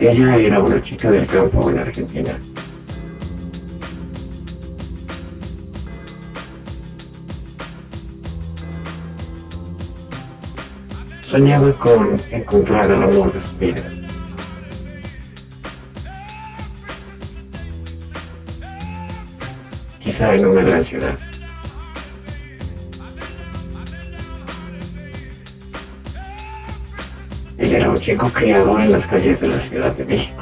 Ella era una chica del campo en Argentina. Soñaba con encontrar el amor de su vida. Quizá en una gran ciudad. Él era un chico criado en las calles de la Ciudad de México.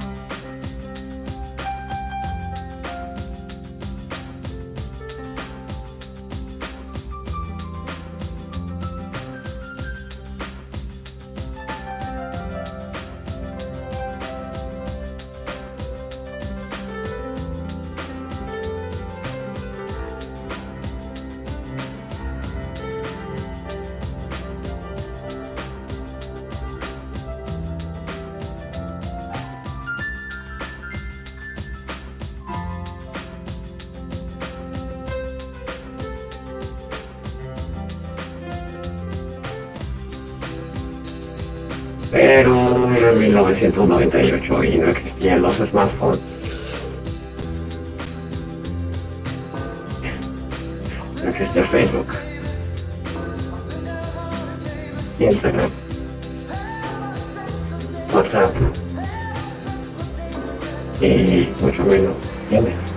Pero era 1998 y no existían los smartphones. No existía Facebook, Instagram, WhatsApp y mucho menos tiene.